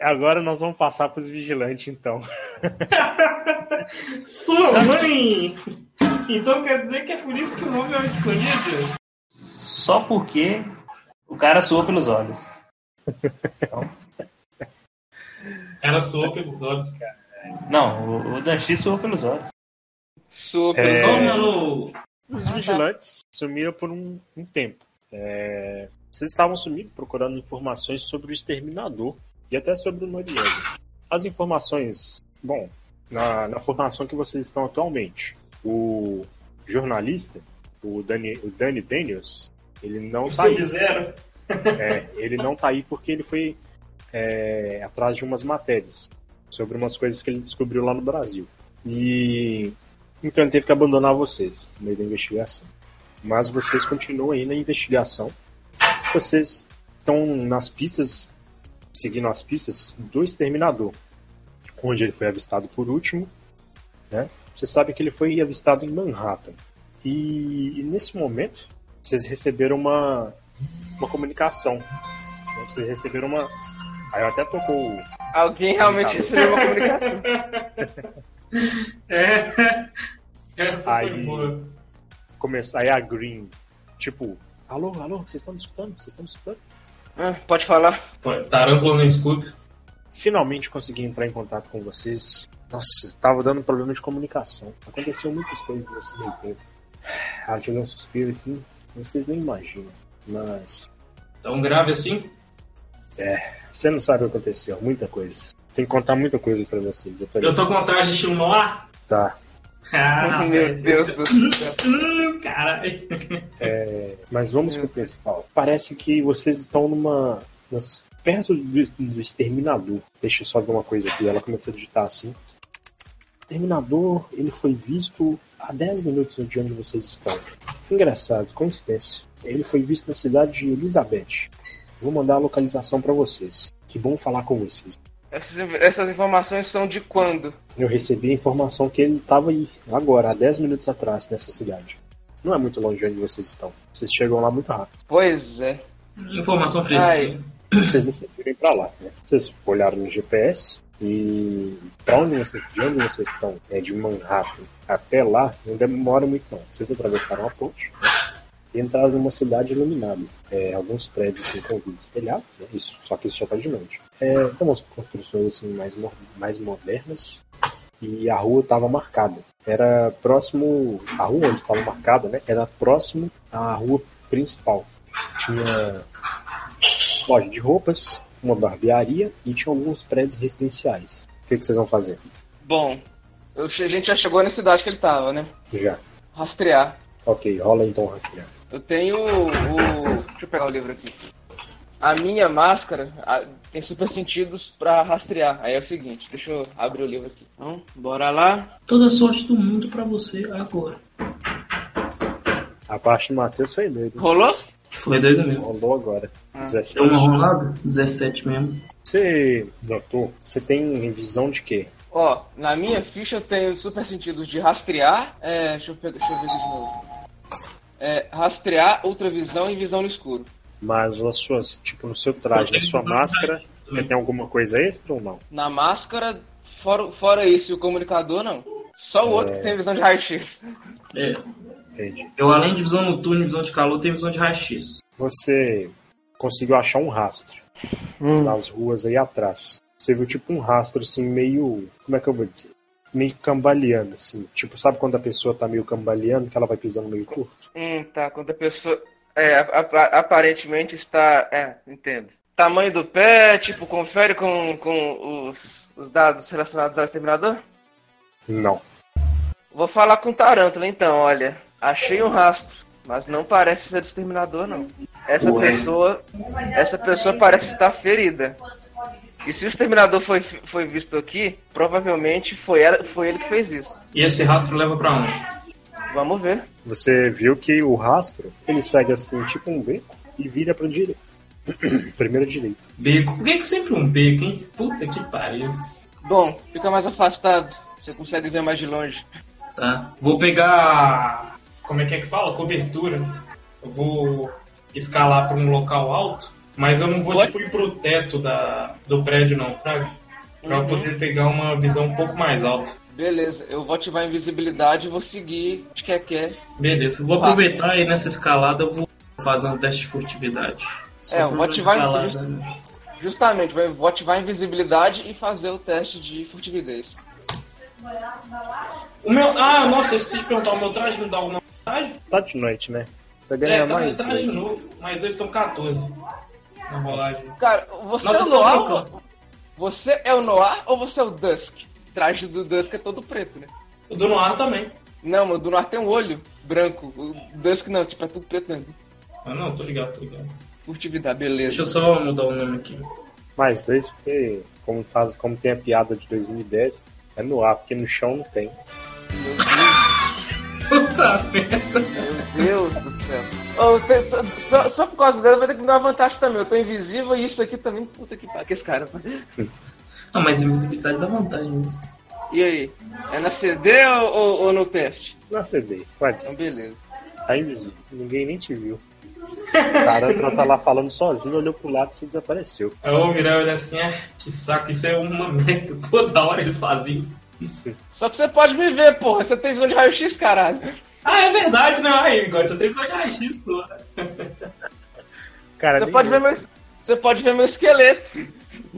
Agora nós vamos passar para os vigilantes, então. Sua mãe! Então quer dizer que é por isso que o nome é o escolhido? Só porque o cara soou pelos olhos. Ela soou pelos olhos, cara. Não, o, o Danchi soou pelos olhos. Soou É. pelos olhos. Não, não. Os vigilantes sumiram por um, um tempo. É, vocês estavam sumindo procurando informações sobre o exterminador e até sobre o Noriega. As informações, bom, na, na formação que vocês estão atualmente, o jornalista, o Dani, o Danny Daniels, ele não tá aí. Sub-Zero. É, ele não tá aí porque ele foi é, atrás de umas matérias sobre umas coisas que ele descobriu lá no Brasil. E então ele teve que abandonar vocês no meio da investigação. Mas vocês continuam aí na investigação. Vocês estão nas pistas, seguindo as pistas do exterminador, onde ele foi avistado por último. Né? Você sabe que ele foi avistado em Manhattan. E, e nesse momento, vocês receberam uma, uma comunicação. né? Vocês receberam uma. Aí eu até tocou. o- Alguém realmente recebeu uma comunicação. É. Essa foi Aí- boa. Começa, aí a Green, tipo, alô, alô, vocês estão me escutando? Vocês estão me escutando? Ah, pode falar. Tarântula não escuta. Finalmente consegui entrar em contato com vocês. Nossa, tava dando problema de comunicação. Aconteceu muitas coisas nesse meio tempo. Ah, joguei um suspiro assim, vocês nem imaginam. Mas Tão grave assim? você não sabe o que aconteceu, muita coisa. Tem que contar muita coisa pra vocês. Eu tô, Eu tô com vontade de Noir? Tá. Ah, Meu mas- Deus do céu. Hum, caralho. Mas vamos pro principal. Parece que vocês estão numa. nas- perto do, do exterminador. Deixa eu só ver uma coisa aqui. Ela começou a digitar assim. Exterminador, ele foi visto há 10 minutos de onde vocês estão. Engraçado, coincidência. Ele foi visto na cidade de Elizabeth. Vou mandar a localização pra vocês. Que bom falar com vocês. Essas, essas informações são de quando? Eu recebi a informação que ele estava aí, agora, há 10 minutos atrás, nessa cidade. Não é muito longe de onde vocês estão. Vocês chegam lá muito rápido. Pois é. Informação fresquinha. vocês decidiram ir pra lá, né? Vocês olharam no GPS e pra onde vocês, de onde vocês estão, é de Manhattan até lá, não demora muito não. Vocês atravessaram a ponte e entraram numa cidade iluminada. É, alguns prédios assim, com vidro espelhado, né? isso, só que isso já tá de noite. É, tem umas construções assim, mais, mais modernas e a rua estava marcada. Era próximo, a rua onde estava marcada, né? Era próximo à rua principal. Tinha loja de roupas, uma barbearia e tinha alguns prédios residenciais. O que, que vocês vão fazer? Bom, eu a gente já chegou na cidade que ele tava, né? Já. Rastrear. Ok, rola então rastrear. Eu tenho o. Deixa eu pegar o livro aqui. A minha máscara a- tem super sentidos pra rastrear. Aí é o seguinte, deixa eu abrir o livro aqui. Então, bora lá. Toda a sorte do mundo pra você agora. A parte do Matheus foi doido. Rolou? Foi doido mesmo. Rolou agora. Ah. 17. Deu uma rolada? 17 mesmo. Você notou? Você tem visão de quê? Ó, na minha ficha eu tenho super sentidos de rastrear. É, deixa eu, pegar, deixa eu ver aqui de novo. É, rastrear, ultravisão e visão no escuro. Mas nas suas, tipo, no seu traje, na sua máscara, você tem alguma coisa extra ou não? Na máscara, fora, fora isso e o comunicador, não. Só o outro que tem visão de raio-x. É. Entendi. Eu, além de visão noturna e visão de calor, tenho visão de raio-x. Você conseguiu achar um rastro nas ruas aí atrás. Você viu tipo um rastro assim, meio. Como é que eu vou dizer? Meio cambaleando, assim. Tipo, sabe quando a pessoa tá meio cambaleando, que ela vai pisando meio torto? Hum, tá. Quando a pessoa. É, a- a- aparentemente está. É, entendo. Tamanho do pé, tipo, confere com, com os, os dados relacionados ao exterminador? Não. Vou falar com o Tarântula então, olha. Achei um rastro, mas não parece ser do exterminador, não. Essa Ué. pessoa. Essa pessoa parece estar ferida. E se o exterminador foi, foi visto aqui, provavelmente foi, ela, foi ele que fez isso. E esse rastro leva pra onde? Vamos ver. Você viu que o rastro, ele segue assim, tipo um beco, e vira pra direita. Primeiro direito. Beco. Por que, que sempre um beco, hein? Puta que pariu. Bom, fica mais afastado. Você consegue ver mais de longe. Tá. Vou pegar. Como é que é que fala? Cobertura. Eu vou escalar pra um local alto, Mas eu não vou, Pode? tipo, ir pro teto da, do prédio, não, Fraga. Pra eu Uhum. poder pegar uma visão um pouco mais alta. Beleza, eu vou ativar a invisibilidade e vou seguir de que quer. Beleza, eu vou aproveitar e nessa escalada eu vou fazer um teste de furtividade. Só É, eu vou ativar- escalada, né? Justamente, vou ativar a invisibilidade e fazer o teste de furtividez. O meu. Ah, nossa, eu esqueci de perguntar, o meu traje me dá alguma vantagem? Tá de noite, né? Você É, ganha tá mais. traje dois. novo. Mais dois estão 14 na rolagem. Cara, você Não, é o Noir? branco. Você é o Noir ou você é o Dusk? Traje do Dusk é todo preto, né? O do Noir também. Não, mas o do Noir tem um olho branco. O Dusk não, tipo, é tudo preto mesmo. Ah, não, tô ligado, tô ligado. Furtividade, Deixa beleza. eu só mudar o nome aqui. Mais dois, porque como, faz, como tem a piada de 2010, é no ar, porque no chão não tem. Meu Deus. Puta merda. Meu Deus do céu. Oh, tem- só, só- só por causa dela vai ter que me dar uma vantagem também. Eu tô invisível e isso aqui também. Puta que pariu, que esse cara. Ah, mas invisibilidade dá vantagem mesmo. E aí? É na CD ou, ou- ou no teste? Na CD, pode. Então, beleza. Tá invisível. Ninguém nem te viu. O Tarantula tá lá falando sozinho, olhou pro lado e se desapareceu. Aí eu vou virar e olhar assim, ah, que saco, isso é uma merda. Toda hora ele faz isso. Só que você pode me ver, porra. Você tem visão de raio-x, caralho. Ah, é verdade, não. Aí, bigode, eu tenho que fazer X, pô. Cara, Você pode, eu. ver meu, você pode ver meu esqueleto.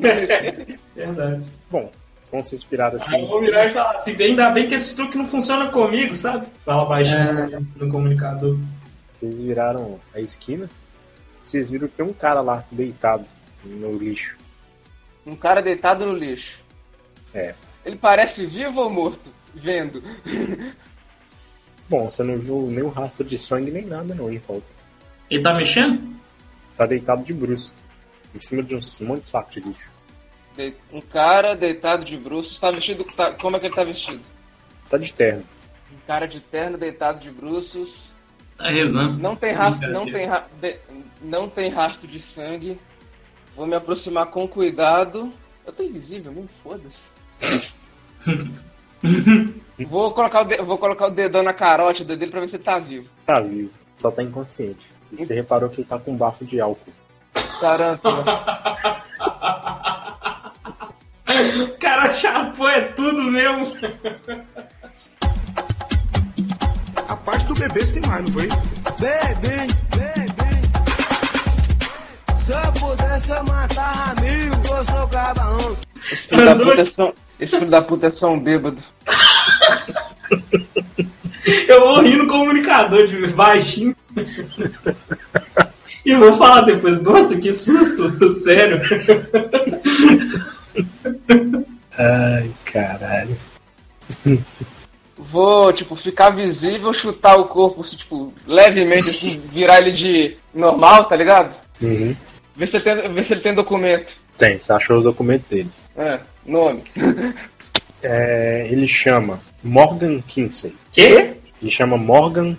Verdade. Bom, como vocês viraram assim. Aí eu vou virar e falar assim, ainda bem que esse truque não funciona comigo, sabe? Fala baixinho no comunicador. Vocês viraram a esquina. Vocês viram que tem um cara lá deitado no lixo. Um cara deitado no lixo. É. Ele parece vivo ou morto? Vendo. Bom, você não viu nenhum rastro de sangue nem nada não em volta. Ele tá mexendo? Tá deitado de bruxo. Em cima de um monte de saco de lixo. De- Um cara deitado de bruços. Tá vestido. tá- como é que ele tá vestido? Tá de terno. Um cara de terno deitado de bruços. Tá rezando. Não tem rastro, não tem, ra- de- não tem rastro de sangue. Vou me aproximar com cuidado. Eu tô invisível mesmo, foda-se. vou, colocar o de- vou colocar o dedão na carote dele pra ver se ele tá vivo. Tá vivo. Só tá inconsciente. E você reparou que ele tá com um bafo de álcool. Tarântula. O cara chapou, é tudo mesmo. A parte do bebê você tem mais, não foi? Bebê, bebê. Se eu pudesse, eu matava mil, eu sou cabarão. Esse filho da puta é só, esse filho da puta é só um bêbado. Eu vou rir no comunicador de baixinho. E vou falar depois, nossa, que susto, sério. Ai, caralho. Vou, tipo, ficar visível, chutar o corpo, tipo, levemente, assim, virar ele de normal, tá ligado? Uhum. Ver se ele tem, ver se ele tem documento. Tem, você achou o documento dele. É, nome. É, ele chama Morgan Kinsey. Quê? Ele chama Morgan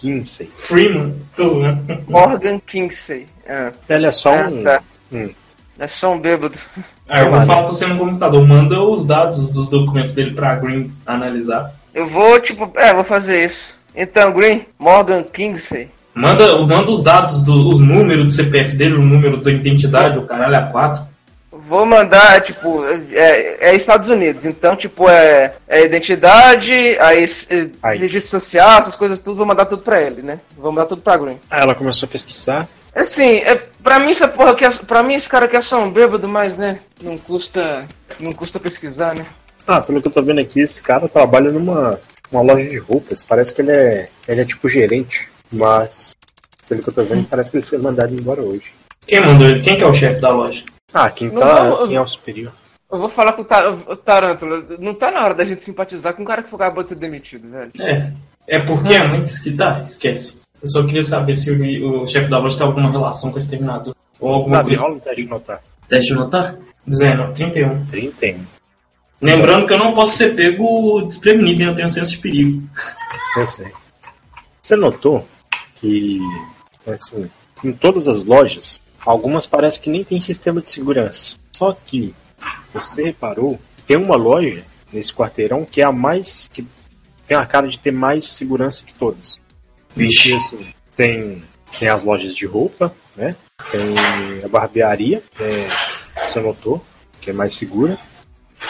Kinsey. Freeman? Tô zoando. Morgan Kinsey. É, Ele é só Ah, um. tá. Hum. é só um bêbado. Ah, eu vou falar com você no computador. Manda os dados dos documentos dele pra Green analisar. Eu vou, tipo, é, vou fazer isso. Então, Green, Morgan Kinsey. Manda, manda os dados, do, os números do CPF dele, o número da identidade, o caralho, a 4. Vou mandar, tipo, é, é Estados Unidos, então, tipo, é, é identidade, aí, é, Aí. registro social, essas coisas tudo, vou mandar tudo pra ele, né? Vou mandar tudo pra Green. Aí ela começou a pesquisar. Assim, é, pra mim essa porra aqui é, pra mim esse cara aqui é só um bêbado, mas, né, não custa, não custa pesquisar, né? Ah, pelo que eu tô vendo aqui, esse cara trabalha numa uma loja de roupas. Parece que ele é, ele é tipo gerente, mas pelo que eu tô vendo, parece que ele foi mandado embora hoje. Quem mandou ele? Quem que é o chefe da loja? Ah, quem Não, tá. quem é o superior? Eu vou falar com o, Tar o Tarântula, não tá na hora da gente simpatizar com um cara que foi acabou de ser demitido, velho. É. É porque é muito esquita? Esquece. Eu só queria saber se o, o chefe da loja tem alguma relação com esse terminador. Ou alguma Sabe, coisa. rola teste de notar. Teste de notar? 19, 31. 31. Lembrando que eu não posso ser pego desprevenido, hein? eu tenho senso de perigo. Eu sei. Você notou que assim, em todas as lojas, algumas parece que nem tem sistema de segurança. Só que você reparou que tem uma loja nesse quarteirão que é a mais que tem a cara de ter mais segurança que todas. Vixe. Assim, tem tem as lojas de roupa, né? Tem a barbearia, é, você notou, que é mais segura.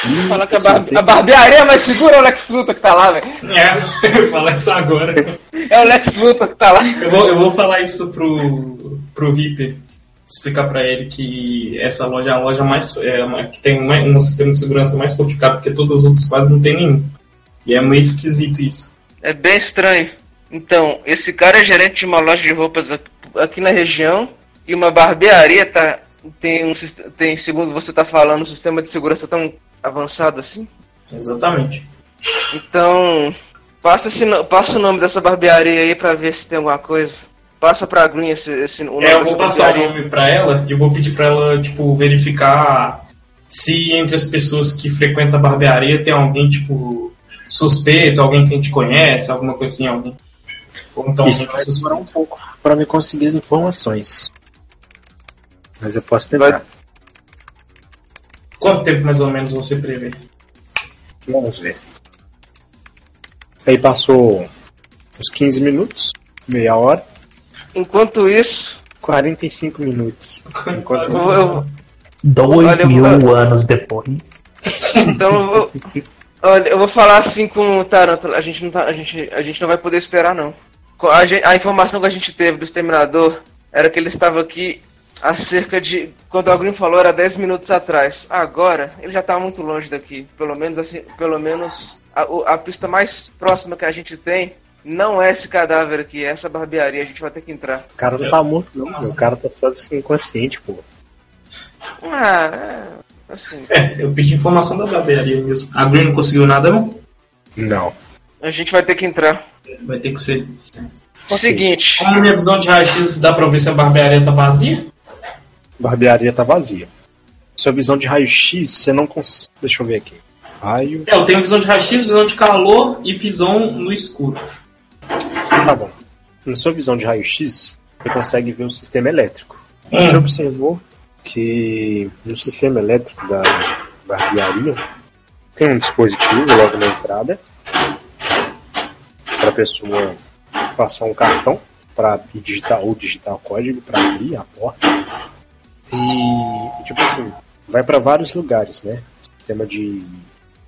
E, Fala que a, assim, bar- tem- a barbearia é mais segura é o Lex Luthor que tá lá, velho. É, eu vou falar isso agora. É o Lex Luthor que tá lá. Eu vou, eu vou falar isso pro, pro Reaper. Explicar pra ele que essa loja é a loja mais. É, que tem uma- um sistema de segurança mais fortificado, porque todas as outras quase não tem nenhum. E é meio esquisito isso. É bem estranho. Então, esse cara é gerente de uma loja de roupas aqui- na região e uma barbearia tá tem um tem segundo você tá falando um sistema de segurança tão avançado assim. Exatamente. Então, passa esse passa o nome dessa barbearia aí pra ver se tem alguma coisa. Passa pra Green esse, esse o nome É, eu vou passar o nome pra ela e eu vou pedir pra ela, tipo, verificar se entre as pessoas que frequentam a barbearia tem alguém, tipo, suspeito, alguém que a gente conhece, alguma coisa assim, alguém. Ou então Isso vai é demorar um pouco para me conseguir as informações. Mas eu posso tentar. Quanto tempo mais ou menos você prevê? Vamos ver. Aí passou uns 15 minutos, meia hora, Enquanto isso, 45 minutos. Enquanto Quase eu, eu- Dois Olha, eu mil vou- anos depois. então eu vou, olha, eu vou falar assim com o Tarântula, a gente não tá, a gente a gente não vai poder esperar não. A, gen- a informação que a gente teve do exterminador era que ele estava aqui há cerca de quando o Green falou era 10 minutos atrás. Agora, ele já tá muito longe daqui, pelo menos assim, pelo menos a, a pista mais próxima que a gente tem não é esse cadáver aqui, é essa barbearia, a gente vai ter que entrar. O cara não tá morto, não. meu. O cara tá só inconsciente, pô. Ah, é, assim, É, eu pedi informação da barbearia mesmo. A Green não conseguiu nada, não? Não. a gente vai ter que entrar. Vai ter que ser. Seguinte, Como na minha visão de raio-x dá pra ver se a barbearia tá vazia? Barbearia tá vazia. Sua visão de raio-x, você não consegue. Deixa eu ver aqui. Raio. É, eu tenho visão de raio-x, visão de calor e visão no escuro. Tá bom. Na sua visão de raio-x, você consegue ver o sistema elétrico. Hum. Você observou que no sistema elétrico da barbearia tem um dispositivo logo na entrada para a pessoa passar um cartão para digitar ou digitar o código para abrir a porta. E tipo assim, vai para vários lugares, né? Sistema de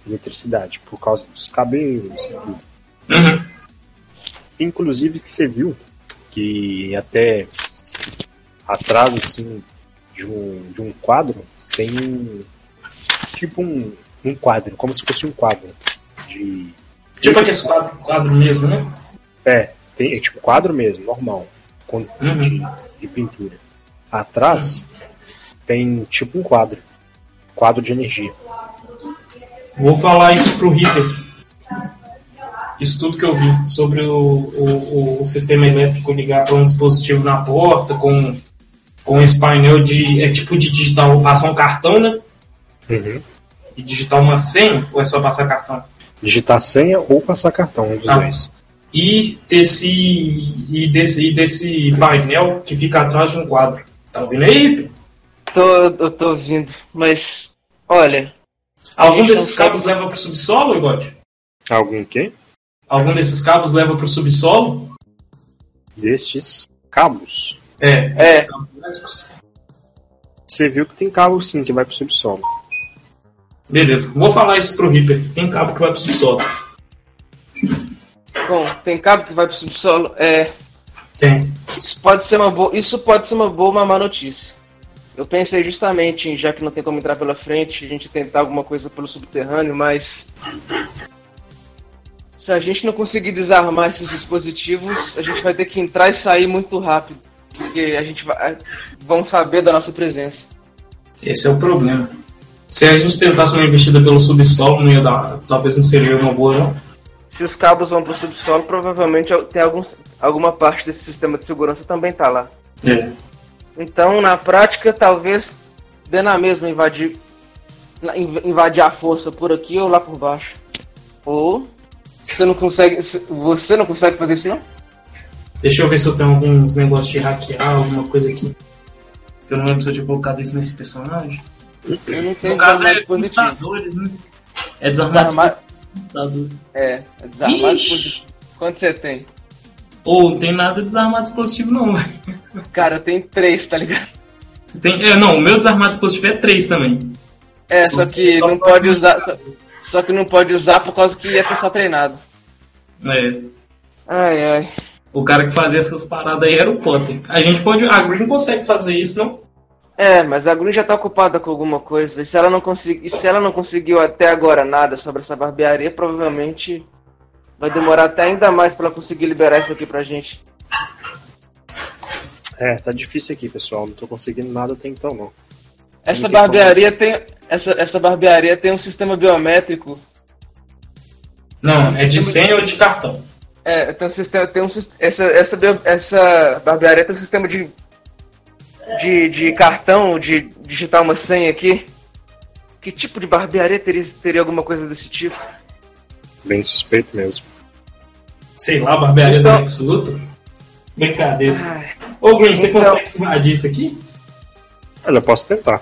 eletricidade por causa dos cabelos e. Uhum. Inclusive que você viu que até atrás assim de um, de um quadro tem tipo um, um quadro, como se fosse um quadro de Tipo aquele quadro, quadro mesmo, né? é, tem é tipo quadro mesmo, normal, com, Uhum. de, de pintura. Atrás tem tipo um quadro, quadro de energia. Vou falar isso pro Reaper. Isso tudo que eu vi sobre o, o, o sistema elétrico ligar para um dispositivo na porta com, com esse painel de. É tipo de digitar, passar um cartão, né? Uhum. E digitar uma senha, ou é só passar cartão? Digitar senha ou passar cartão, um dos Ah. dois. E desse, e desse, e desse painel que fica atrás de um quadro. Tá ouvindo aí, tô, eu tô ouvindo, mas olha, Algum desses cabos sabe- leva pro subsolo, Igor? Algum que? Algum desses cabos leva pro subsolo? Destes cabos. É, É. esses cabos elétricos. Você viu que tem cabo sim que vai pro subsolo. Beleza, vou falar isso pro Reaper. Tem cabo que vai pro subsolo. bom, tem cabo que vai pro subsolo, é, Tem. isso pode ser uma boa, isso pode ser uma boa ou uma má notícia. Eu pensei justamente em, já que não tem como entrar pela frente, a gente tentar alguma coisa pelo subterrâneo, mas se a gente não conseguir desarmar esses dispositivos, a gente vai ter que entrar e sair muito rápido, porque a gente vai, vão saber da nossa presença. Esse é o problema. Se a gente tentasse uma investida pelo subsolo, não ia dar. Talvez não seria uma boa, não. Se os cabos vão pro subsolo, provavelmente tem alguns, alguma parte desse sistema de segurança também tá lá. É. Então, na prática, talvez dê na mesma invadir, invadir a força por aqui ou lá por baixo. Ou você não consegue, se- você não consegue fazer isso não? Deixa eu ver se eu tenho alguns negócios de hackear, alguma coisa aqui. Eu não lembro se eu tinha colocado isso nesse personagem. Eu não tenho No caso é desarmado dispositivo. computadores, né? É desarmado Desarmar, é, é desarmado. Quanto você tem? Ou não tem nada de desarmar dispositivo, não, velho. Cara, eu tenho três, tá ligado? Tem, é, não, o meu desarmado dispositivo é 3 também. É, Só só que só não pode usar. Só, só que não pode usar por causa que é pessoal treinado. É, Ai, ai. o cara que fazia essas paradas aí era o Potter. A gente pode. A Green consegue fazer isso, não? É, mas a Green já tá ocupada com alguma coisa. E se ela não conseguir, e se ela não conseguiu até agora nada sobre essa barbearia, provavelmente vai demorar até ainda mais pra ela conseguir liberar isso aqui pra gente. É, tá difícil aqui, pessoal. Não tô conseguindo nada até então, não. Essa barbearia tem essa, essa barbearia tem um sistema biométrico. Não, é de senha ou de cartão. É, tem um sistema, tem um essa essa essa barbearia tem um sistema de de, de cartão, de digitar uma senha aqui. Que tipo de barbearia teria, teria alguma coisa desse tipo? Bem suspeito mesmo. Sei lá, barbearia Então- do Lex Luthor. Brincadeira. Ai, Ô, Green, você Então- consegue invadir isso aqui? Olha, eu posso tentar.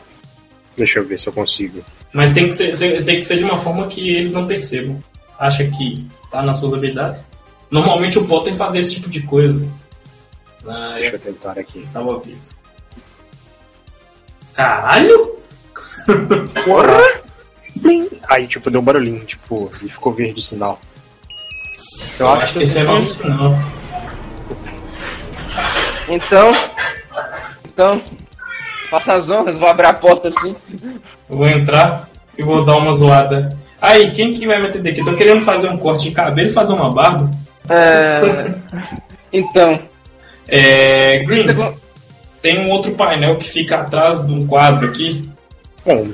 Deixa eu ver se eu consigo. Mas tem que ser, tem que ser de uma forma que eles não percebam. Acha que tá nas suas habilidades? Normalmente o Potter fazia esse tipo de coisa. Ah, Deixa eu eu tentar aqui. tava vivo. Caralho? Aí, tipo, deu um barulhinho, tipo, e ficou verde o sinal. Eu acho que esse é nosso sinal. Então, então, faça as honras, vou abrir a porta assim. Eu vou entrar e vou dar uma zoada. Aí, quem que vai me atender aqui? Tô querendo fazer um corte de cabelo e fazer uma barba. É, então, É, Green, você tem um outro painel que fica atrás de um quadro aqui. Bom,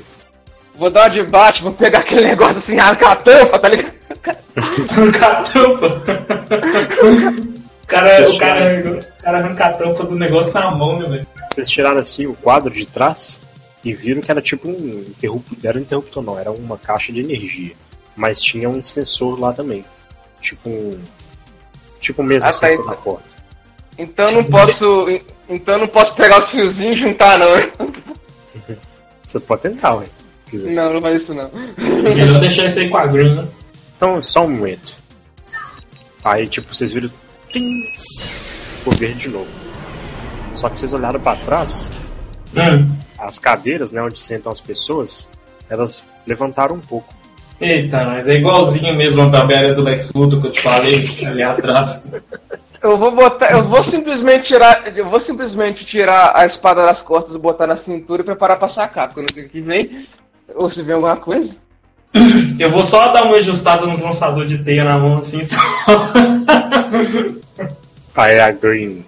vou dar uma de baixo, vou pegar aquele negócio assim, arrancar a tampa, tá ligado? Arrancar a tampa. O cara, o, cara, o cara arranca a tampa do negócio na mão, né, velho? Vocês tiraram assim o quadro de trás e viram que era tipo um interruptor. Era um interruptor, não, era uma caixa de energia. Mas tinha um sensor lá também. Tipo um. Tipo o mesmo Ah, tá, sensor então. na porta. Então eu não posso, então eu não posso pegar os fiozinhos e juntar não. Você pode tentar, ué. Não, não faz isso não. Melhor deixar isso aí com a Green, né? Então, só um momento. Aí, tipo, vocês viram. Tim! Ficou verde de novo. Só que vocês olharam pra trás, Hum. as cadeiras, né, onde sentam as pessoas, elas levantaram um pouco. Eita, mas é igualzinho mesmo a barbearia do Lex Luthor que eu te falei ali atrás. Eu vou botar, eu vou simplesmente tirar, eu vou simplesmente tirar a espada das costas, botar na cintura e preparar pra sacar, sei o que vem. Ou se vem alguma coisa. Eu vou só dar uma ajustada nos lançadores de teia na mão assim só. Aí a Green.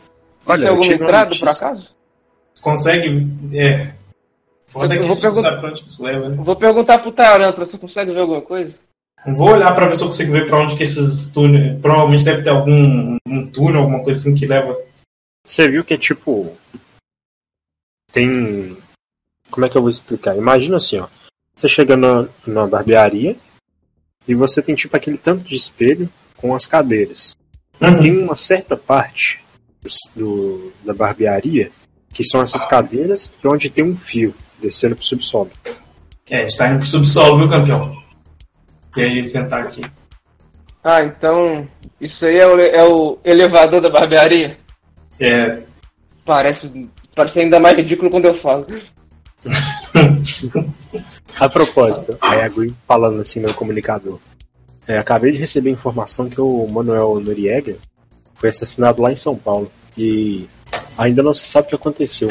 Olha, é alguma entrada, por acaso? Consegue. É. Foda Eu que vou isso leva, né? Vou perguntar pro Tarantula, você consegue ver alguma coisa? Vou olhar pra ver se eu consigo ver pra onde que esses túneis. Provavelmente deve ter algum um túnel, alguma coisa assim que leva. Você viu que é tipo. Tem. Como é que eu vou explicar? Imagina assim, ó. Você chega na, na barbearia e você tem tipo aquele tanto de espelho com as cadeiras. Uhum. Tem uma certa parte do, da barbearia que são essas cadeiras e onde tem um fio descendo pro subsolo. É, a gente tá indo pro subsolo, viu, campeão? E aí, sentar aqui. Ah, então. Isso aí é o, é o elevador da barbearia? É. Parece, parece ainda mais ridículo quando eu falo. A propósito, aí a Green falando assim no comunicador. É, acabei de receber informação que o Manuel Noriega foi assassinado lá em São Paulo. E ainda não se sabe o que aconteceu.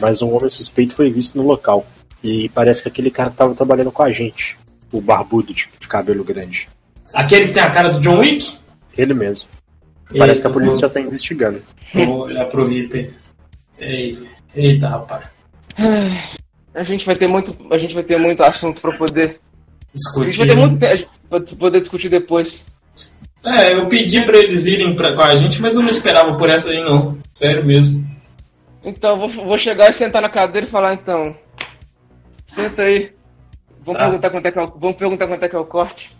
Mas um homem suspeito foi visto no local. E parece que aquele cara estava trabalhando com a gente. O barbudo de, de cabelo grande. Aquele que tem a cara do John Wick? Ele mesmo. Parece que a Eita, polícia já está investigando. Vou olhar pro Reaper. Ei, eita, rapaz. A gente vai ter muito, a gente vai ter muito assunto pra poder. A gente vai Discutir. ter muito tempo pra poder discutir depois. É, eu pedi pra eles irem pra, com a gente, mas eu não esperava por essa aí, não. Sério mesmo. Então, eu vou, vou chegar e sentar na cadeira e falar então. Senta aí. Vamos Tá. perguntar quanto é que é o, vamos perguntar quanto é que é o corte.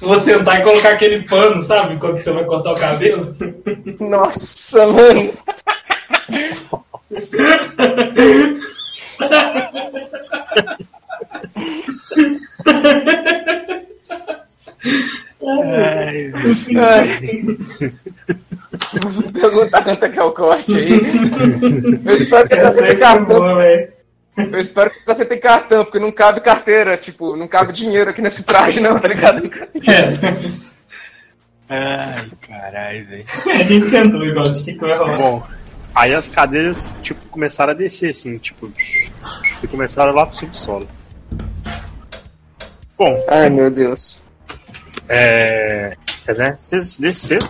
Vou sentar e colocar aquele pano, sabe? Quando você vai cortar o cabelo. Nossa, mano. Vou perguntar quanto é que é o corte aí. Eu espero que Essa você é tenha cartão. Eu espero que você tenha cartão, porque não cabe carteira, tipo, não cabe dinheiro aqui nesse traje, não, tá ligado? É, Ai, caralho, velho. a gente sentou igual, o que, que vai rolar? Bom, aí as cadeiras, tipo, começaram a descer, assim, tipo, e começaram lá pro subsolo. Bom, Ai, meu Deus. é. Né, vocês desceram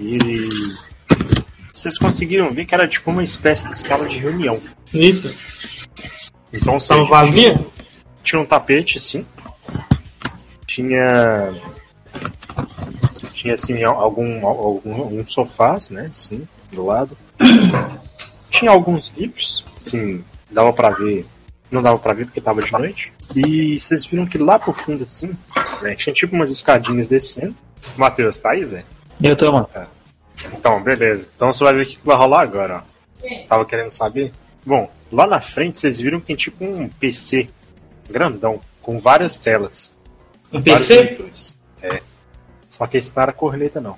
e. Vocês conseguiram ver que era tipo uma espécie de sala de reunião. Eita, Então, vocês- vazia? Tinha um tapete, sim. Tinha. Tinha, assim, algum, algum, alguns sofás, né? Sim, do lado. Tinha alguns livros, assim, dava pra ver. Não dava pra ver porque tava de noite. E vocês viram que lá pro fundo, assim, né, tinha tipo umas escadinhas descendo. Matheus, tá aí, Zé? Eu tô, mano. Então, beleza. Então você vai ver o que vai rolar agora, ó. Tava querendo saber? Bom, lá na frente vocês viram que tem tipo um PC grandão, com várias telas. Um PC? monitores. É. Só que esse não era corneta, não.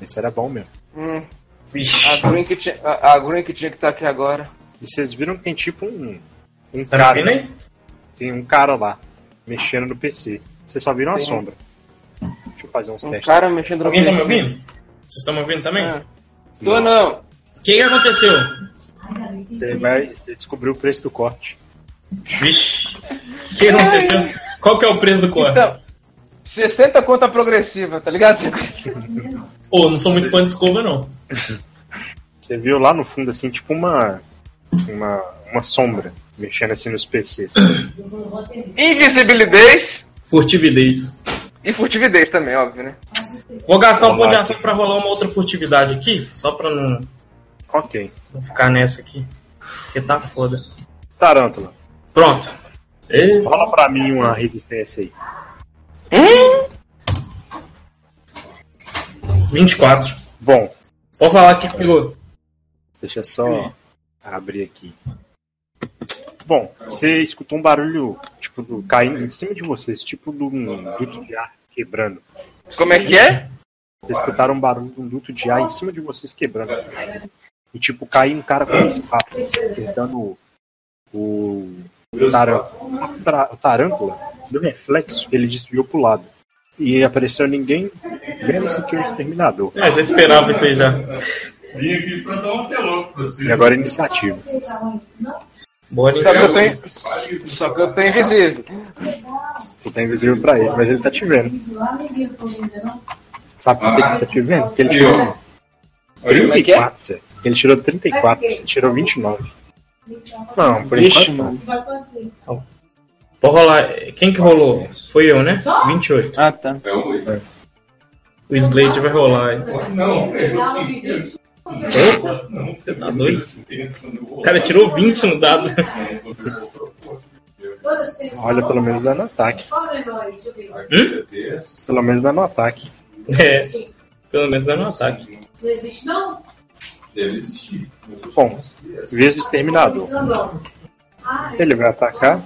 Esse era bom mesmo. Hum, Vixe. a Green que tinha, a, a Green que tinha que estar aqui agora. E vocês viram que tem tipo um. Um Tá cara. vendo aí? Tem um cara lá, mexendo no PC. Vocês só viram a Tem. sombra. Deixa eu fazer uns Um testes. cara mexendo no Alguém tá me PC. ouvindo? Vocês estão me ouvindo também? Ah. Tô não. O que, que aconteceu? Você vai. Você descobriu o preço do corte. Vixe. O que aconteceu? Qual que é o preço do corte? Então, 60 conta progressiva, tá ligado? Pô, eu não sou muito fã de escova, não. Você viu lá no fundo, assim, tipo uma. Uma, uma sombra mexendo assim nos PCs. Invisibilidade Furtividez. e furtividez também, óbvio, né? Vou gastar um ponto de ação pra rolar uma outra furtividade aqui, só pra não, ok. não ficar nessa aqui. Porque tá foda. Tarântula, Pronto. E... rola pra mim uma resistência aí. 24. Bom, Vou falar que pegou. deixa eu só abrir aqui. Bom, você escutou um barulho, tipo, do, caindo em cima de vocês, tipo de um duto de ar quebrando. Como é que é? Vocês escutaram um barulho de um duto de ar em cima de vocês quebrando. E tipo, caiu um cara com espadas, tentando o, o tarântula. O tarântula, no reflexo, ele desviou pro lado. E apareceu ninguém menos do que o exterminador. É, já esperava isso aí já. Vim aqui pra dar um pra. E agora é iniciativa. Bora Só que eu tô, só que eu tô invisível. Você tá invisível pra ele, mas ele tá te vendo. Sabe por que ele tá te vendo? Porque ele tirou Como é que é? 34, Zé. Ele tirou 34, você tirou 29. Não, por Vixe, enquanto. mano. Vou rolar. Quem que rolou? Foi eu, né? 28. Ah, tá. O Slade vai rolar. Não, tenho. Não, você tá doido? O cara tirou 20 no dado. Olha, pelo menos dá no ataque. Hum? Pelo menos dá no ataque. É, pelo menos é no ataque. Não existe, não? Deve existir. Bom, vez do exterminador. Ele vai atacar,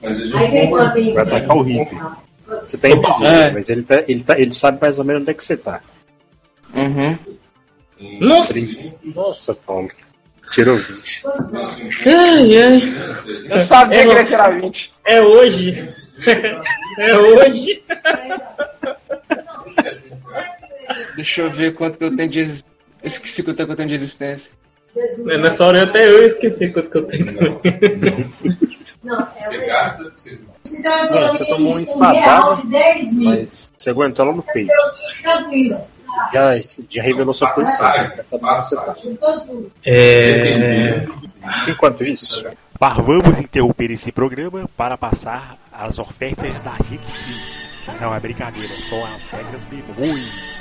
vai atacar o hippie. Você tá invisível, É. mas ele, tá, ele, tá, ele sabe mais ou menos onde é que você tá. Uhum. Nossa! Nossa, Paulo. Tirou 20. Ai, ai. Eu sabia É, que ele ia tirar 20. É hoje. É hoje. Deixa eu ver quanto que eu tenho de existência. Esqueci quanto que eu tenho de existência. Nessa hora até eu esqueci quanto que eu tenho também. Não, é Você gasta, você Bom, você tomou uma espadada, mas você aguentou ela no peito. Já, já revelou sua posição. Você tá. É. Enquanto isso, Mas vamos interromper esse programa para passar as ofertas da Jequiti. Não é brincadeira, são as regras bem ruins.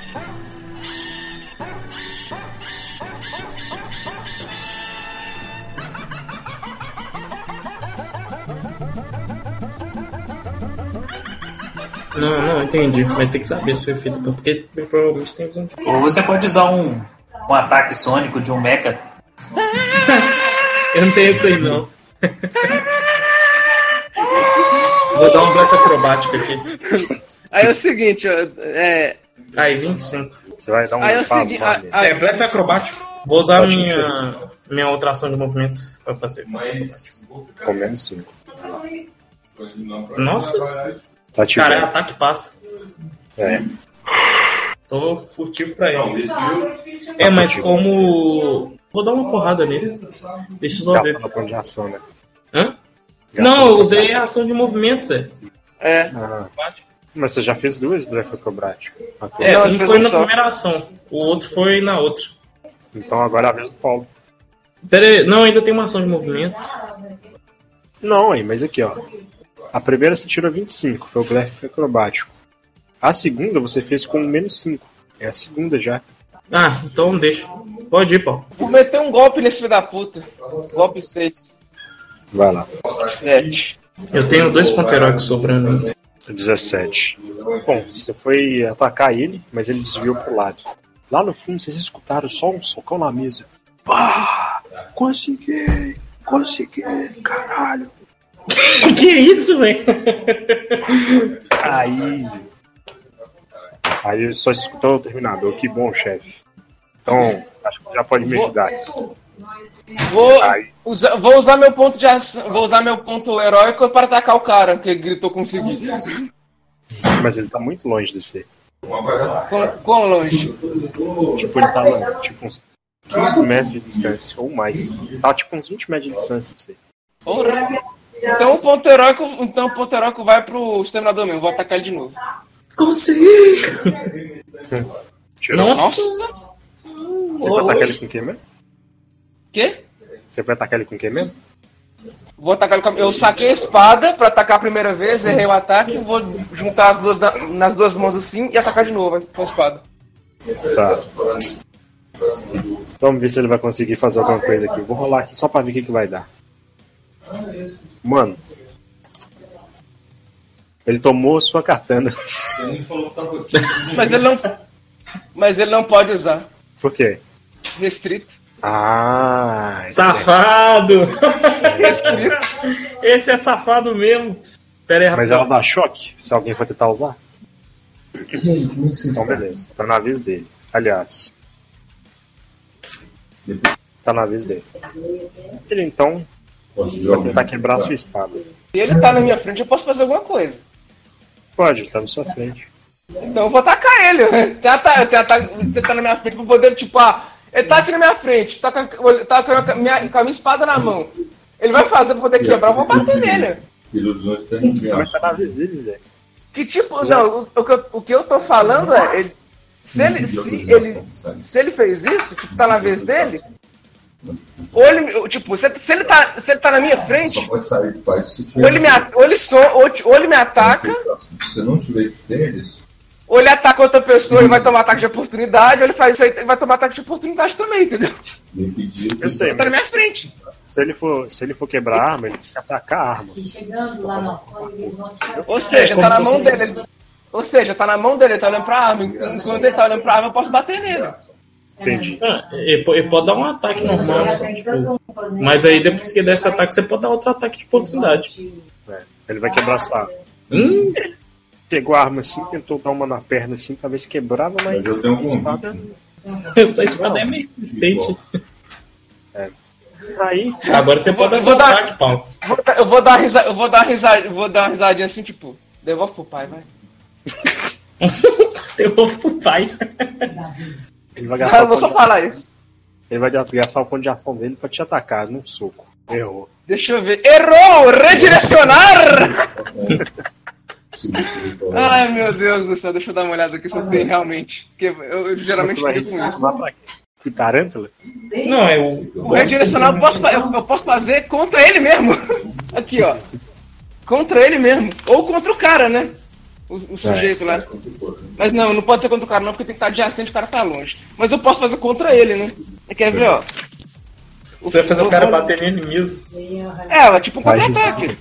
Não, não, entendi. Mas tem que saber se foi feito por- porque bem provavelmente tem um. Ou você pode usar um, um ataque sônico de um mecha. Eu não tenho isso aí não. Vou dar um blefe acrobático aqui. Aí é o seguinte, ó, é. Aí, 25. Você vai dar um Aí é o seguinte. ah, ah, É, blefe acrobático. Vou usar Pode minha, minha outra ação de movimento pra fazer. Mas. Com menos 5. não, pra- Nossa. Tá Cara, é ataque passa. É. Tô furtivo pra ele. esse eu. É, mas como. Vou dar uma porrada nele. Deixa eu só ver. De ação, né? Hã? Não, eu de usei ação. a ação de movimento, Zé. É. Ah, mas você já fez duas blefe acrobático. É, um foi na primeira ação, o outro foi na outra. Então agora é a vez do Paulo. Pera aí, não, ainda tem uma ação de movimento. Não, aí, mas aqui, ó. A primeira você tirou 25, foi o blefe acrobático. A segunda você fez com menos 5. É a segunda já. Ah, então deixa. Pode ir, Paulo. Vou meter um golpe nesse filho da puta. Golpe 6. Vai lá. 7. Eu tenho dois heróicos sobrando. ainda. 17. Bom, você foi atacar ele, mas ele desviou pro lado. Lá no fundo vocês escutaram só um socão na mesa. Pá! Consegui! Consegui! Caralho! que isso, velho? Aí. Aí ele só escutou o terminador. Que bom, chefe. Então, acho que já pode me ajudar. Vou, usar, vou usar meu ponto de ação, vou usar meu ponto heróico para atacar o cara que gritou conseguir. Mas ele tá muito longe de você. Quão, longe? Tipo, ele tá tipo uns 15 metros de distância, ou mais. Tá tipo uns 20 metros de distância de você. Porra. Então o ponto heróico, então o ponto heróico vai pro exterminador mesmo, vou atacar ele de novo. Consegui! Tirou. Nossa! Você vai atacar ele com o quê mesmo? Quê? Você vai atacar ele com o quê mesmo? Vou atacar ele com a... Eu saquei a espada pra atacar a primeira vez, errei o ataque, vou juntar as duas na- nas duas mãos assim e atacar de novo com a espada. Tá. Vamos ver se ele vai conseguir fazer alguma coisa aqui. Vou rolar aqui só pra ver o que, que vai dar. Mano. Ele tomou sua katana. Ele falou que tava. Mas ele não. Mas ele não pode usar. Por quê? Restrito. Ah. Safado! Restrito. Esse é safado mesmo. Pera aí, Mas rapidão. ela dá choque se alguém for tentar usar? Então beleza, tá na vez dele. Aliás. Tá na vez dele. Ele então vai tentar quebrar a sua espada. Se ele tá na minha frente, eu posso fazer alguma coisa. Pode, ele tá na sua frente. Então eu vou atacar ele. Você tá na minha frente pra poder, tipo, ah, ele tá aqui na minha frente, tá com a, tá com a minha, com a minha espada na mão. Ele vai fazer pra poder quebrar, eu vou bater nele. Mas tá na vez dele, Zé. Que tipo, não, o, o que eu, o que eu tô falando é, ele, se ele, se ele, se ele fez isso, tipo, tá na vez dele, ou ele, tipo, se, se ele tá, se ele tá na minha frente, Só pode sair do país se ou ele me, ou ele, so, ou, ou ele me ataca, Se você não tiver deles, ou ele ataca outra pessoa e vai tomar ataque de oportunidade, ou ele faz isso aí e vai tomar ataque de oportunidade também, entendeu? Eu sei, Ele tá na minha frente. se ele for, se ele for quebrar a arma, ele tem que atacar a arma. Chegando lá na Ou seja, tá na mão dele. ele- Ou seja, tá na mão dele, ele tá olhando pra arma. Enquanto ele tá olhando pra arma, eu posso bater nele. Entendi. Ah, ele, po- ele pode dar um ataque normal. Tipo, mas aí depois que der esse ataque, você pode dar outro ataque de oportunidade. É, ele vai quebrar sua arma. Hum, Pegou a arma assim, tentou dar uma na perna assim pra ver se quebrava, mas. Mas eu tenho um espada- essa espada é meio resistente. Aí, Agora você pode dar eu seu vou dar- ataque, Paulo. Vou Eu vou dar uma risada, eu vou dar uma risada, eu vou dar uma risadinha assim, tipo, devolve pro pai, vai. Vou pro pai. Ele vai Ah, gastar eu o vou só ponto de- falar isso. ele vai gastar o ponto de ação dele pra te atacar num soco. Errou. Deixa eu ver. Errou! Redirecionar! Ai meu Deus do céu, deixa eu dar uma olhada aqui se eu tenho realmente. Porque eu, eu geralmente tenho com isso. Que tarântula? Não, é o. O redirecionar eu posso, eu, eu posso fazer contra ele mesmo. Aqui, ó. Contra ele mesmo. Ou contra o cara, né? O, o sujeito lá. Mas não, não pode ser contra o cara não, porque tem que estar adjacente, o cara tá longe. Mas eu posso fazer contra ele, né? Quer ver, ó? Você vai fazer o cara bater nele mesmo. É, ó, tipo um contra-ataque. gente.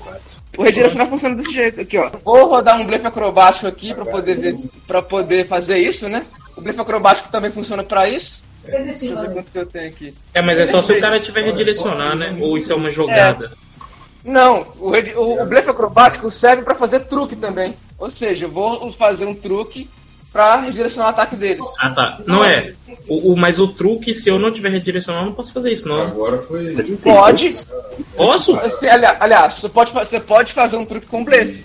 O redirecionar funciona desse jeito, aqui, ó. Vou rodar um blefe acrobático aqui pra poder ver, para poder fazer isso, né? O blefe acrobático também funciona pra isso. Deixa eu ver quanto que eu tenho aqui. É, mas é só se o cara tiver redirecionar, né? Ou isso é uma jogada. Não, o, o, o blefe acrobático serve pra fazer truque também. Ou seja, eu vou fazer um truque pra redirecionar o ataque dele. Ah, tá. Não é. O, o- mas o truque, se eu não tiver redirecional, eu não posso fazer isso, não. Agora foi. Pode. Posso? Você, ali- aliás, você pode, você pode fazer um truque com blefe.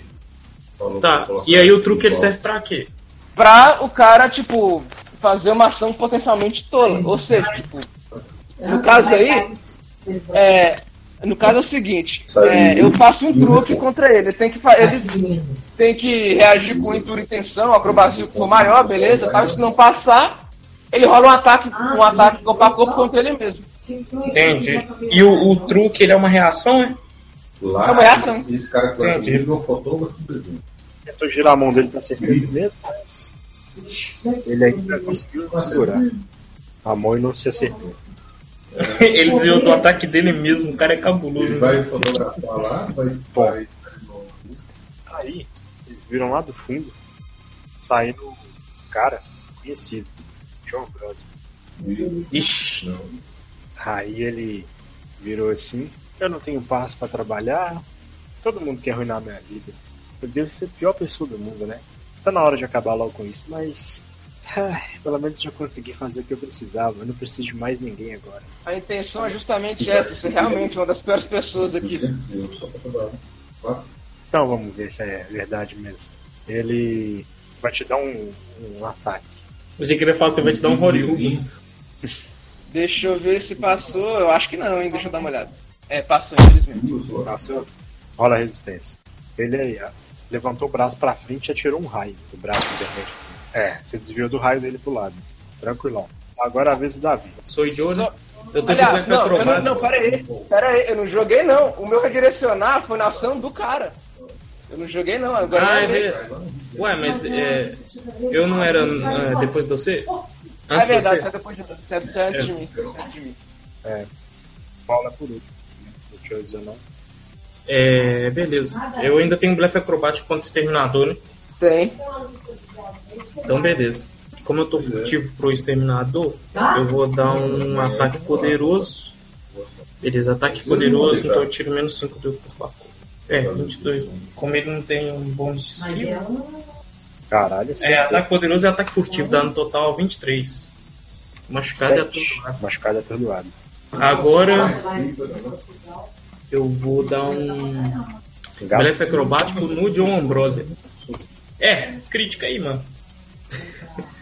Tá. E aí o truque ele serve pra quê? Pra o cara, tipo, fazer uma ação potencialmente tola. Ou seja, tipo, no caso aí, é, no caso é o seguinte, é, eu faço um truque contra ele. Ele tem que, fa- ele tem que reagir com intura e tensão, acrobacia que for maior, beleza? Tá? Se não passar, ele rola um ataque, um ataque corpo a corpo contra ele mesmo. Entendi. E o, o truque, ele é uma reação, é? Lá, É uma reação. Esse cara que vai Entendi. é um fotógrafo. Tentou girar a mão dele pra acertar ele mesmo, mas ele ainda conseguiu segurar a mão e não se acertou. ele desviou do ataque dele mesmo, o cara é cabuloso. Ele né? vai fotografar lá, vai. vai viram lá do fundo, saindo um cara conhecido, John Ambrose. Ixi. Aí ele virou assim: Eu não tenho passo pra trabalhar, todo mundo quer arruinar minha vida. Eu devo ser a pior pessoa do mundo, né? Tá na hora de acabar logo com isso, mas. ai, pelo menos já consegui fazer o que eu precisava. Eu não preciso de mais ninguém agora. A intenção é justamente essa, ser realmente uma das piores pessoas aqui. Então vamos ver se é verdade mesmo. Ele vai te dar um, um ataque. Eu achei que ele ia falar, você vai te dar um Horyugi. Deixa eu ver se passou. Eu acho que não, hein? Deixa eu dar uma olhada. É, passou, infelizmente. Passou. Rola a resistência. Ele aí, ó, levantou o braço pra frente e atirou um raio do braço internet. É, você desviou do raio dele pro lado. Tranquilão. Agora é a vez do Davi. Sou idiota. Eu tô Aliás, de não, eu não, não, pera aí. Pera aí, eu não joguei não. O meu redirecionar foi na ação do cara. Eu não joguei não, agora Ah, é é vez. verdade. Ué, mas é, eu não era ah, depois de você? É Antes de verdade, você? é depois de você é- você é antes de mim, você é antes de mim. É. Rola por último. Deixa eu dizer não. É, beleza. Eu ainda tenho blefe acrobático contra exterminador, né? Tem. Então, beleza. Como eu tô furtivo pro exterminador, eu vou dar um ataque poderoso. Beleza, ataque poderoso, então eu tiro menos 5 do corpo. É, 22. Como ele não tem um bônus de skill. Caralho, É, ataque poderoso e ataque furtivo, dá no total 23. Machucado e Sete. atordoado. Machucado e atordoado. Agora eu vou dar um blefe acrobático no John Ambrose. É, crítica aí, mano.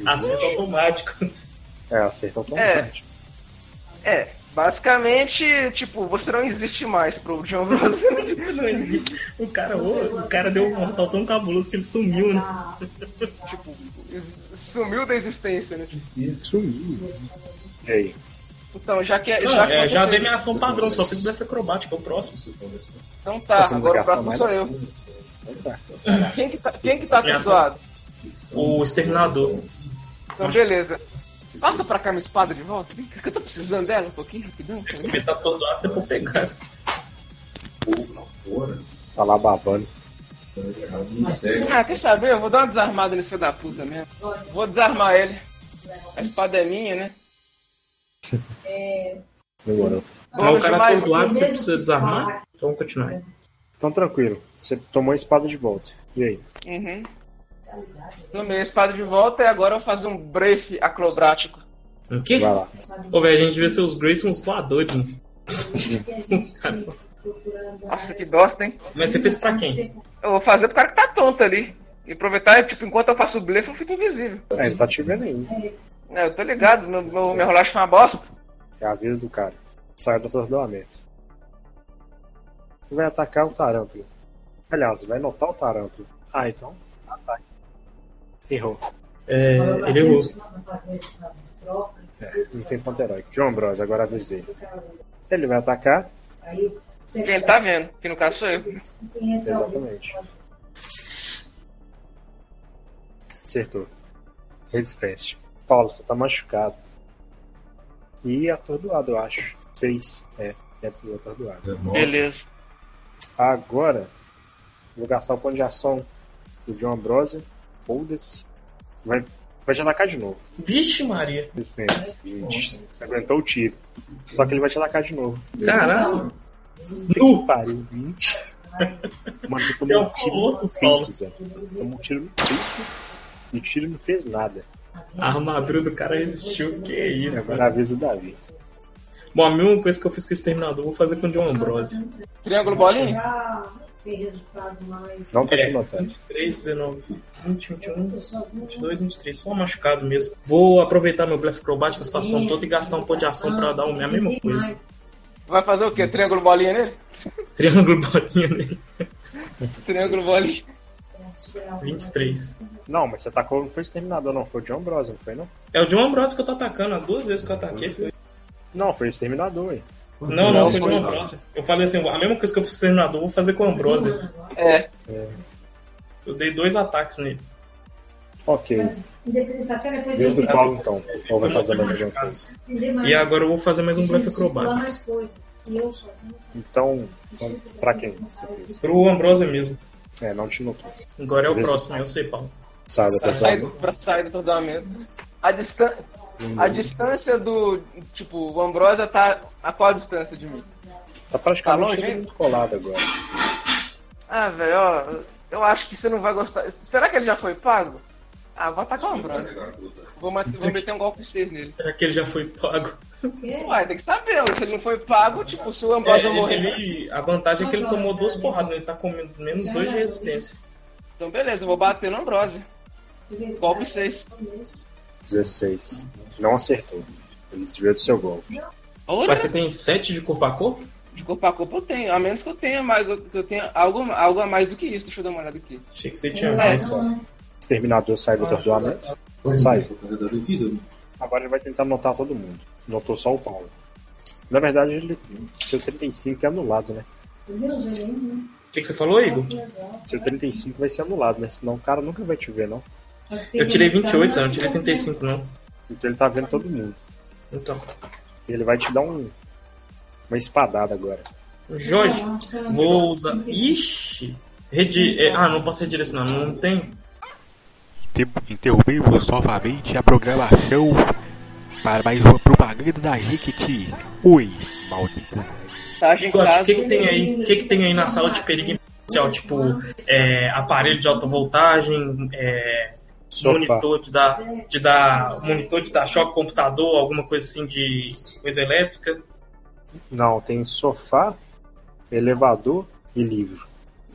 Acerto automático. É, acerta automaticamente. É, basicamente, tipo, você não existe mais pro John Bros. Isso não existe. O cara, ô, o cara deu um mortal tão cabuloso que ele sumiu, né? tipo, sumiu da existência, né? Sumiu. E aí? Então, já que, Não, já que é, você já fez- dei minha ação padrão, só fiz blefe acrobático, é o próximo. Então tá, Você agora o próximo sou eu. Então tá. Quem que tá, quem que tá atordoado? O exterminador. Então, beleza. Passa pra cá minha espada de volta. Vem cá, que eu tô precisando dela um pouquinho, rapidão. Ele tá atordoado, você pode pegar. Tá lá babando. Ah, quer saber? Eu vou dar uma desarmada nesse filho da puta mesmo. Vou desarmar ele. A espada é minha, né? Demorou. Mas o cara Demais. atordoado, você precisa desarmar? Então vamos continuar. Então tranquilo. Você tomou a espada de volta. E aí? Uhum. Tomei a espada de volta e agora eu vou fazer um brefe acrobrático. O quê? Vai lá. Ô, velho, a gente vê seus Grays uns voadores, mano. Nossa, que bosta, hein? Mas você fez pra quem? Eu vou fazer pro cara que tá tonto ali. E aproveitar, tipo, enquanto eu faço o blefe, eu fico invisível. É, ele tá te vendo aí. É, eu tô ligado, meu, meu, minha rolagem foi uma bosta. É a vez do cara. Sai do atordoamento. Vai atacar o Tarântula. Aliás, vai notar o Tarântula. Ah, então. Ataque. Errou. É, ele errou. É, não tem ponto heróico. John Ambrose, agora a vez dele. Ele vai atacar. Quem ele tá vendo, que no caso sou eu. Exatamente. Acertou. Resistência. Paulo, você tá machucado. E atordoado, eu acho. Seis. É, é tudo atordoado. Beleza. Agora, vou gastar o ponto de ação do John Ambrose. Foda-se. Vai, vai te atacar de novo. Vixe, Maria. Resistência. 20. Você aguentou o tiro. Só que ele vai te atacar de novo. Caralho. Nu! Pariu, 20. Mano, você Você é tomou um tiro no peito, Zé. Tomou um tiro no peito e o tiro não fez nada. A armadura do cara resistiu. Que é isso, agora velho. a vez do Davi. Bom, a mesma coisa que eu fiz com o Exterminador, vou fazer com o John Ambrose. Triângulo bolinha? Tem resultado mais. Não tá te É, notando. 23, 19, 20, 21, 22, 23, só machucado mesmo. Vou aproveitar meu blefe acrobático a situação toda e gastar um ponto de ação pra dar a mesma coisa. Vai fazer o quê? Triângulo bolinha nele? Triângulo bolinha nele. Triângulo bolinha. 23. Não, mas você atacou não foi o exterminador, não. Foi o John Bros, não foi, não? É o John Ambrose que eu tô atacando. As duas vezes que eu ataquei foi. Não, foi o exterminador, hein? Não, não, foi o John Ambrose. Eu falei assim, a mesma coisa que eu fiz com o Exterminador, eu vou fazer com o Ambrose. É. Eu dei dois ataques nele. Ok. Cena, depois Vez do então. Ou vai fazer mais mais. E agora eu vou fazer mais um estipular acrobático. Então, então, pra quem? Pro Ambrose mesmo. É, não te notou. Agora é o próximo, eu sei, Paulo. Sai da Pra sair, pra sair do torneamento. A, distan a distância do. Tipo, o Ambrosia tá a qual distância de mim? Tá praticamente Tá longe, colado agora. Ah, velho, ó. Eu acho que você não vai gostar. Será que ele já foi pago? Ah, vou atacar o Ambrosia. Vou, vou meter um golpe 6 nele. Será que ele já foi pago? Uai, tem que saber. Se ele não foi pago, tipo, se o É, Ambrosia morrer. ele, a vantagem é que ele tomou duas porradas, né? ele tá com menos dois de resistência. Então beleza, eu vou bater no Ambrosia. Golpe 6. 16. Não acertou. Ele desviou do seu golpe. Olha, Mas você tem 7 de corpo a corpo? de corpo a corpo eu tenho. A menos que eu tenha mais. Que eu tenha algo, algo a mais do que isso. Deixa eu dar uma olhada aqui. Achei que você tinha mais. Exterminador sai do atordoamento. Sai. Corredor de vida. Agora ele vai tentar notar todo mundo. Notou só o Paulo. Na verdade, ele. Seu 35 é anulado, né? O que, que você falou, Igor? Seu 35 vai ser anulado, né? Senão o cara nunca vai te ver, não. Eu tirei 28, Zé, eu não tirei 35, não. Então ele tá vendo todo mundo. Então. Ele vai te dar um. Uma espadada agora. Jorge, vou usar. Ixi! Redi... é, Ah, não posso redirecionar, não tem. Inter- Interrompemos novamente a programação para mais uma propaganda da Jequiti. Oi, malditas. Tá Igor, o que, que tem aí? O que, que tem aí na sala de perigo especial? Tipo, é, aparelho de alta voltagem, é, Sofá. monitor de dar, de dar. Monitor de dar choque computador, alguma coisa assim de coisa elétrica. Não, tem sofá, elevador e livro.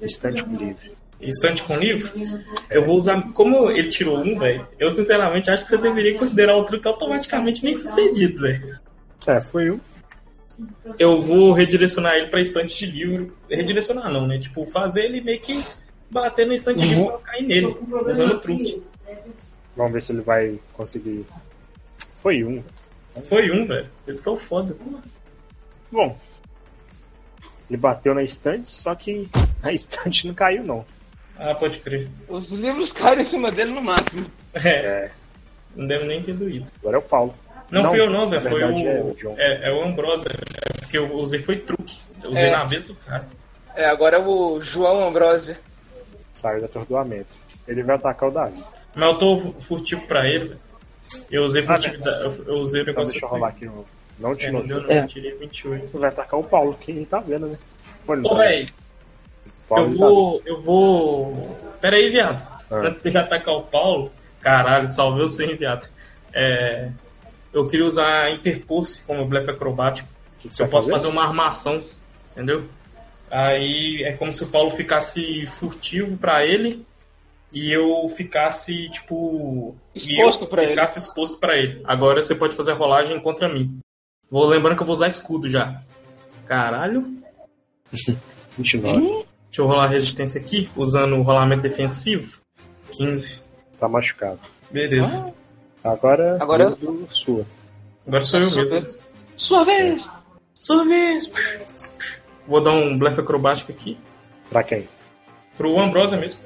Estante com livro. Estante com livro, eu vou usar. Como ele tirou um, velho, eu sinceramente acho que você deveria considerar o truque automaticamente bem sucedido, Zé. É, foi um. Eu vou redirecionar ele pra estante de livro. Redirecionar não, né? Tipo, fazer ele meio que bater no estante de livro pra cair nele, usando o truque. Vamos ver se ele vai conseguir. Foi um. Foi um, velho. Esse que é o foda. Bom. Ele bateu na estante, só que a estante não caiu, não. Ah, pode crer. Os livros caem em cima dele no máximo. É. Não deve nem ter doído. Agora é o Paulo. Não, fui eu não, Zé. Foi o. É o John. É, é o Ambrose. É, porque eu usei foi truque. Eu usei É. na vez do cara. É, agora é o João Ambrosia. Saiu do atordoamento. Ele vai atacar o Davi. Mas eu tô fu- furtivo pra ele, velho. Eu usei furtividade. Eu, eu usei o Então negócio. deixa eu rolar aqui. no- Não te É, não notou. deu, não. Eu tirei 28. Ele vai atacar o Paulo, quem tá vendo, né? Pô, ele Ô, não tá velho. Eu tá vou. Eu vou. Pera aí, viado. Ah. Antes de atacar o Paulo. Caralho, você, hein, viado. É, eu queria usar Interpulse como blefe acrobático. Que que Se eu posso vai fazer uma armação, entendeu? Aí é como se o Paulo ficasse furtivo pra ele e eu ficasse, tipo. Exposto eu pra ele. ficasse exposto pra ele. Agora você pode fazer a rolagem contra mim. Vou lembrando que eu vou usar escudo já. Caralho. 29. Deixa eu rolar a resistência aqui, usando o rolamento defensivo. 15. Tá machucado. Beleza. Agora, Agora vez do sua. Agora sou eu Sua mesmo. vez. Sua vez! Sua vez! Vou dar um blefe acrobático aqui. Pra quem? Pro Ambrosia mesmo.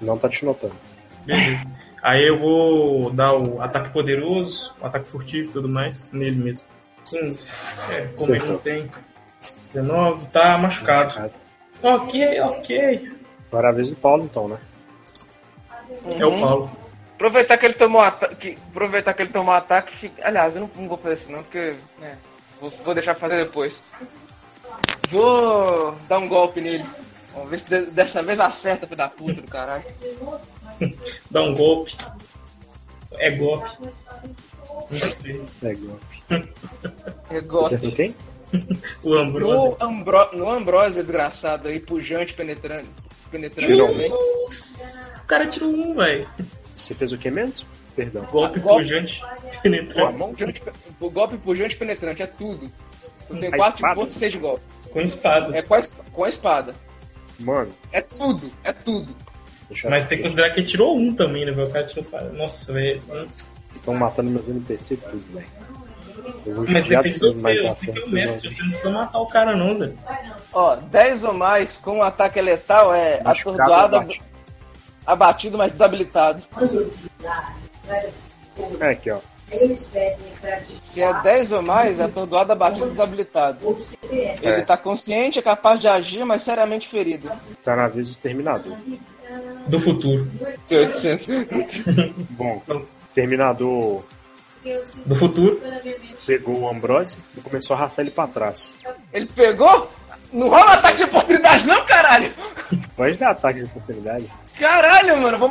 Não tá te notando. Beleza. Aí eu vou dar o ataque poderoso, o ataque furtivo e tudo mais nele mesmo. 15. É, como ele não tem. 19, tá machucado. Ok, ok. Agora a vez do Paulo, então, né? É o Paulo. Aproveitar que ele tomou ataque. Aproveitar que ele tomou ataque. Aliás, eu não, não vou fazer isso não, porque. né, vou, vou deixar fazer depois. Vou dar um golpe nele. Vamos ver se de- dessa vez acerta, filho da puta do caralho. Dá um golpe. É golpe. 23. É golpe. É Você golpe. acertou quem? O Ambrose. No, Ambro... no Ambrose, desgraçado aí, pujante, penetrante. Penetrante Tirou. também. O cara tirou um, velho. Você fez o que menos? Perdão. Golpe Golpe. pujante. Penetrante. O golpe pujante penetrante, é tudo. Eu tenho A 4 de espada? força e 6 de golpe. Com espada. É com a, com a espada. Mano, É tudo, é tudo. Mas tem que considerar que ele tirou um também, né? O cara tirou. Nossa, velho. Estão matando meus NPC tudo, velho. Mas depende do Deus, tem que o vocês mestre. vão Você não precisa matar o cara, não, Zé. Ó, 10 ou mais com um ataque letal é Machucado, atordoado, abate. abatido, mas desabilitado. É aqui, ó. Se é 10 ou mais, é atordoado, abatido, desabilitado. Ele tá consciente, é capaz de agir, mas seriamente ferido. Tá na vez do exterminador. Do futuro. Tem 800. Bom, o exterminador Do futuro. pegou o Ambrose e começou a arrastar ele pra trás. Ele pegou? Não rola ataque de oportunidade, não, caralho! Pode dar ataque de oportunidade. Caralho, mano, vou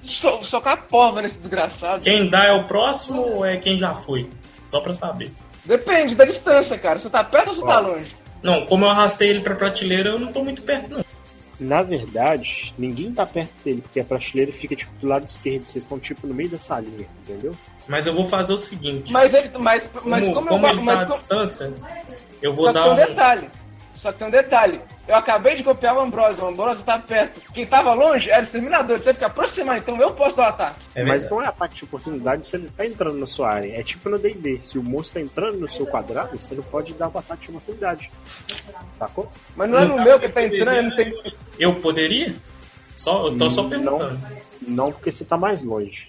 so- socar a porra nesse desgraçado. Quem dá é o próximo ou é quem já foi? Só pra saber. Depende da distância, cara. Você tá perto ou você tá longe? Não, como eu arrastei ele pra prateleira, eu não tô muito perto, não. Na verdade, ninguém tá perto dele, porque a prateleira fica tipo do lado esquerdo. Vocês estão tipo no meio da salinha, entendeu? Mas eu vou fazer o seguinte. Mas ele. Mas, mas como, como, como eu. ele Mas tá como, distância, eu só vou que dar um um. Só que tem um detalhe. Eu acabei de copiar o Ambrose. O Ambrose tá perto. Quem tava longe era o exterminador. Ele teve que aproximar, então eu posso dar o ataque. É Mas verdade. não é ataque de oportunidade se ele tá entrando na sua área. É tipo no D&D. Se o monstro tá entrando no seu quadrado, você não pode dar o ataque de oportunidade. Sacou? Mas não é no meu que eu ele tá poderia- entrando. Não tem... Eu poderia? Só, eu tô só Não. perguntando. Não porque você tá mais longe.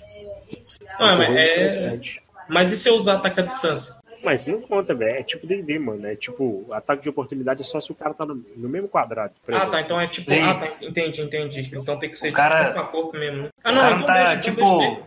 Não, mas, Correu é... bastante. mas e se eu usar ataque à distância? Mas não conta, velho. É tipo D&D, mano. É tipo, ataque de oportunidade é só se o cara tá no, no mesmo quadrado. por Ah, exemplo. tá. Então é tipo. Sim. Ah, tá. Entendi, entendi. Então tem que ser O cara- tipo corpo a corpo mesmo. né? Ah, O não, cara então tá, deixa, então tipo, deixa.